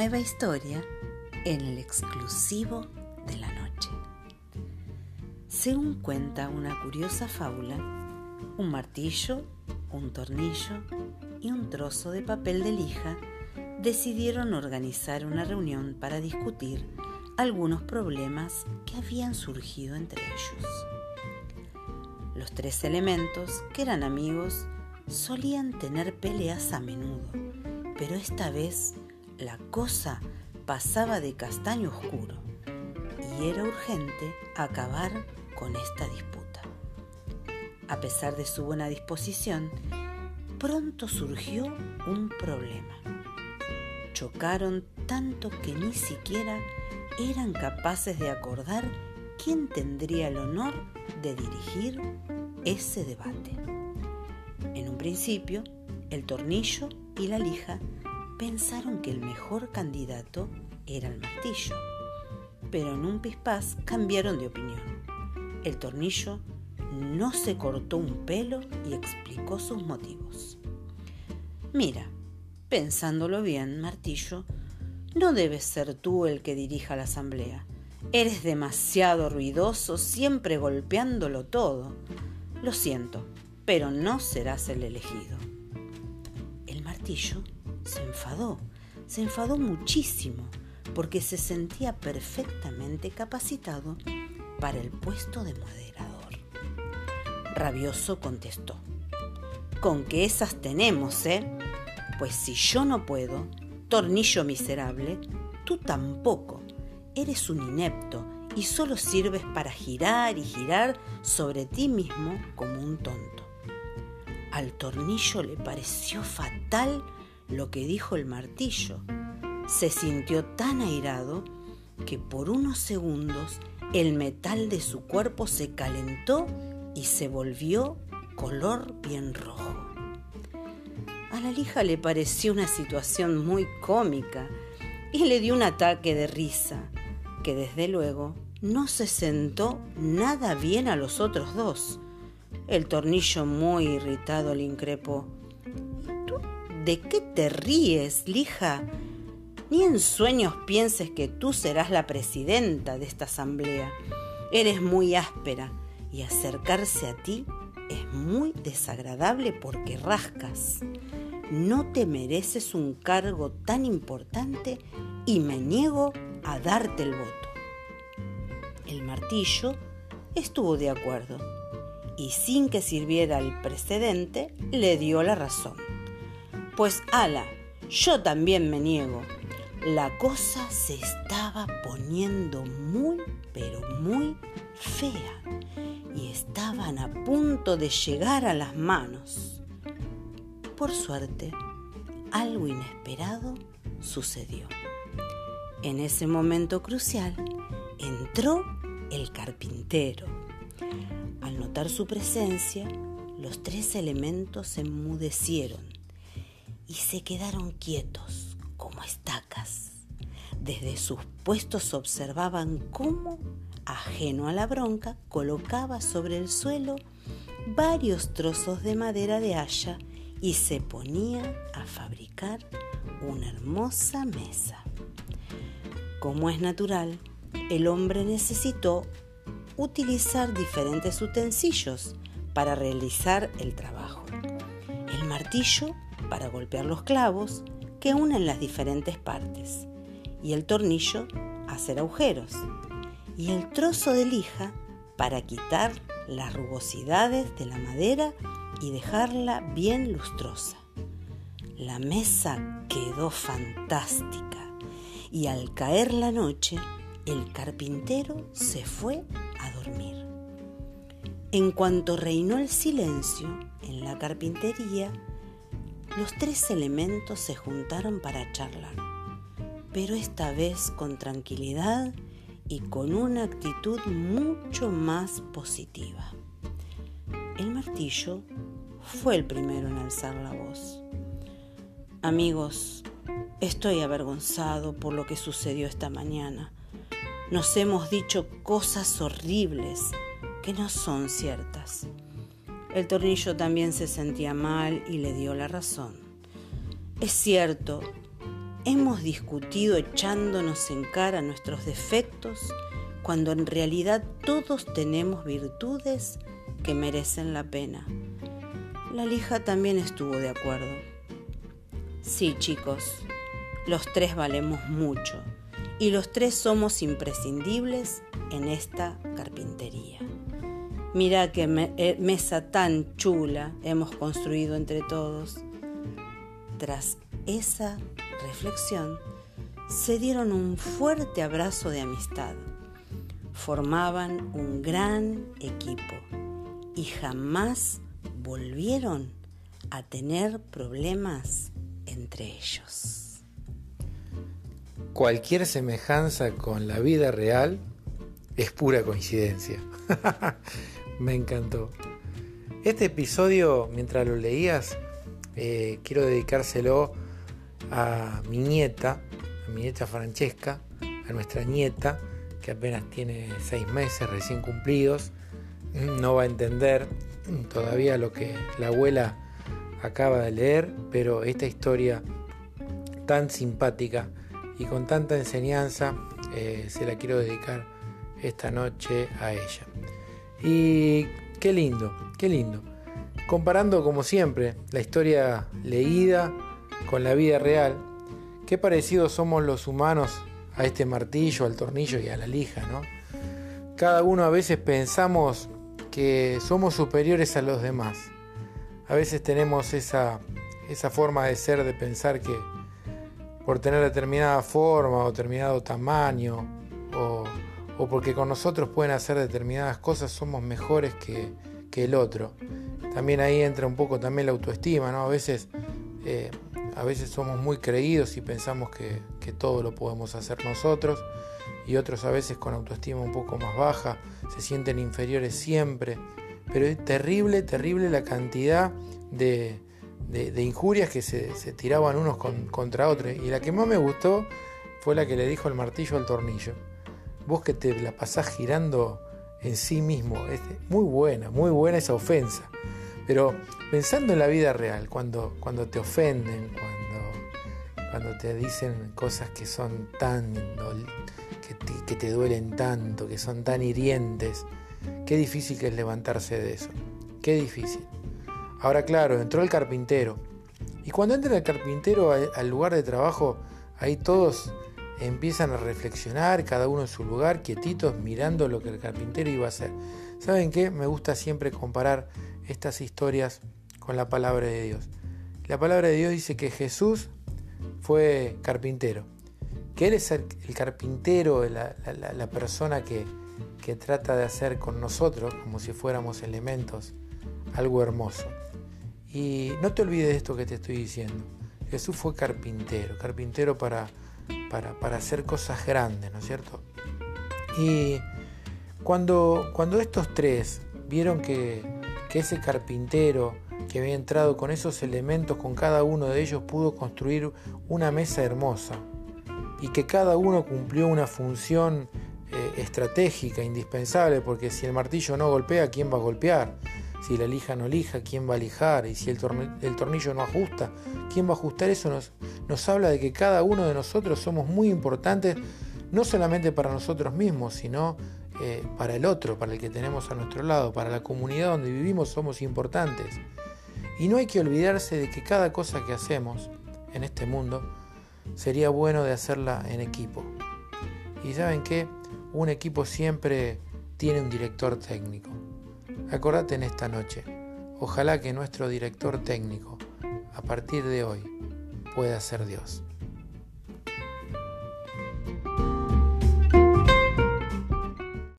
nueva historia en el exclusivo de la noche. Según cuenta una curiosa fábula, un martillo, un tornillo y un trozo de papel de lija decidieron organizar una reunión para discutir algunos problemas que habían surgido entre ellos. Los tres elementos, que eran amigos, solían tener peleas a menudo, pero esta vez la cosa pasaba de castaño oscuro y era urgente acabar con esta disputa. A pesar de su buena disposición, pronto surgió un problema. Chocaron tanto que ni siquiera eran capaces de acordar quién tendría el honor de dirigir ese debate. En un principio, el tornillo y la lija pensaron que el mejor candidato era el martillo, pero en un pispás cambiaron de opinión. El tornillo no se cortó un pelo y explicó sus motivos. Mira, pensándolo bien, martillo, no debes ser tú el que dirija la asamblea. Eres demasiado ruidoso, siempre golpeándolo todo. Lo siento, pero no serás el elegido. El martillo se enfadó, se enfadó muchísimo, porque se sentía perfectamente capacitado para el puesto de moderador. Rabioso contestó, con que esas tenemos, ¿eh? Pues si yo no puedo, tornillo miserable, tú tampoco. Eres un inepto y solo sirves para girar y girar sobre ti mismo como un tonto. Al tornillo le pareció fatal lo que dijo el martillo. Se sintió tan airado que por unos segundos el metal de su cuerpo se calentó y se volvió color bien rojo. A la lija le pareció una situación muy cómica y le dio un ataque de risa, que desde luego no se sentó nada bien a los otros dos. El tornillo muy irritado le increpó. ¿De qué te ríes, lija? Ni en sueños pienses que tú serás la presidenta de esta asamblea. Eres muy áspera y acercarse a ti es muy desagradable porque rascas. No te mereces un cargo tan importante y me niego a darte el voto. El martillo estuvo de acuerdo y sin que sirviera el precedente le dio la razón. Pues ala, yo también me niego. La cosa se estaba poniendo muy, pero muy fea y estaban a punto de llegar a las manos. Por suerte, algo inesperado sucedió. En ese momento crucial, entró el carpintero. Al notar su presencia, los tres elementos se enmudecieron y se quedaron quietos como estacas. Desde sus puestos observaban cómo, ajeno a la bronca, colocaba sobre el suelo varios trozos de madera de haya y se ponía a fabricar una hermosa mesa. Como es natural, el hombre necesitó utilizar diferentes utensilios para realizar el trabajo. El martillo para golpear los clavos que unen las diferentes partes y el tornillo hacer agujeros y el trozo de lija para quitar las rugosidades de la madera y dejarla bien lustrosa. La mesa quedó fantástica y al caer la noche el carpintero se fue a dormir. En cuanto reinó el silencio en la carpintería, los tres elementos se juntaron para charlar, pero esta vez con tranquilidad y con una actitud mucho más positiva. El martillo fue el primero en alzar la voz. Amigos, estoy avergonzado por lo que sucedió esta mañana. Nos hemos dicho cosas horribles que no son ciertas. El tornillo también se sentía mal y le dio la razón. Es cierto, hemos discutido echándonos en cara nuestros defectos cuando en realidad todos tenemos virtudes que merecen la pena. La lija también estuvo de acuerdo. Sí, chicos, los tres valemos mucho y los tres somos imprescindibles en esta carpintería. Mira qué eh, mesa tan chula hemos construido entre todos. Tras esa reflexión, se dieron un fuerte abrazo de amistad. Formaban un gran equipo y jamás volvieron a tener problemas entre ellos. Cualquier semejanza con la vida real es pura coincidencia. Me encantó. Este episodio, mientras lo leías, eh, quiero dedicárselo a mi nieta, a mi nieta Francesca, a nuestra nieta, que apenas tiene seis meses recién cumplidos. No va a entender todavía lo que la abuela acaba de leer, pero esta historia tan simpática y con tanta enseñanza eh, se la quiero dedicar esta noche a ella. Y qué lindo, qué lindo. Comparando como siempre la historia leída con la vida real, qué parecidos somos los humanos a este martillo, al tornillo y a la lija, ¿no? Cada uno a veces pensamos que somos superiores a los demás. A veces tenemos esa, esa forma de ser, de pensar que por tener determinada forma o determinado tamaño o porque con nosotros pueden hacer determinadas cosas somos mejores que, que, el otro. También ahí entra un poco también la autoestima, ¿no? A veces eh, a veces somos muy creídos y pensamos que, todo lo podemos hacer nosotros y otros a veces con autoestima un poco más baja se sienten inferiores siempre. Pero es terrible, terrible la cantidad de, injurias que se, tiraban unos contra otros. Y la que más me gustó fue la que le dijo el martillo al tornillo. Vos que te la pasás girando en sí mismo. Es muy buena, muy buena esa ofensa. Pero pensando en la vida real, cuando, cuando te ofenden, cuando, cuando te dicen cosas que son tan, que te, que te duelen tanto, que son tan hirientes, qué difícil que es levantarse de eso. Qué difícil. Ahora claro, entró el carpintero. Y cuando entra el carpintero al lugar de trabajo, ahí todos empiezan a reflexionar, cada uno en su lugar, quietitos, mirando lo que el carpintero iba a hacer. ¿Saben qué? Me gusta siempre comparar estas historias con la palabra de Dios. La palabra de Dios dice que Jesús fue carpintero, que Él es el, carpintero, la, la, persona que, que trata de hacer con nosotros, como si fuéramos elementos, algo hermoso. Y no te olvides de esto que te estoy diciendo. Jesús fue carpintero, carpintero para, para, para hacer cosas grandes, ¿no es cierto? Y cuando, cuando estos tres vieron que que ese carpintero que había entrado con esos elementos, con cada uno de ellos pudo construir una mesa hermosa y que cada uno cumplió una función eh, estratégica, indispensable, porque si el martillo no golpea, ¿quién va a golpear? Si la lija no lija, ¿quién va a lijar? Y si el, tornillo no ajusta, ¿quién va a ajustar? Eso nos, nos habla de que cada uno de nosotros somos muy importantes, no solamente para nosotros mismos, sino eh, para el otro, para el que tenemos a nuestro lado, para la comunidad donde vivimos somos importantes. Y no hay que olvidarse de que cada cosa que hacemos en este mundo sería bueno de hacerla en equipo. Y saben que un equipo siempre tiene un director técnico. Acordate en esta noche, ojalá que nuestro director técnico a partir de hoy pueda ser Dios.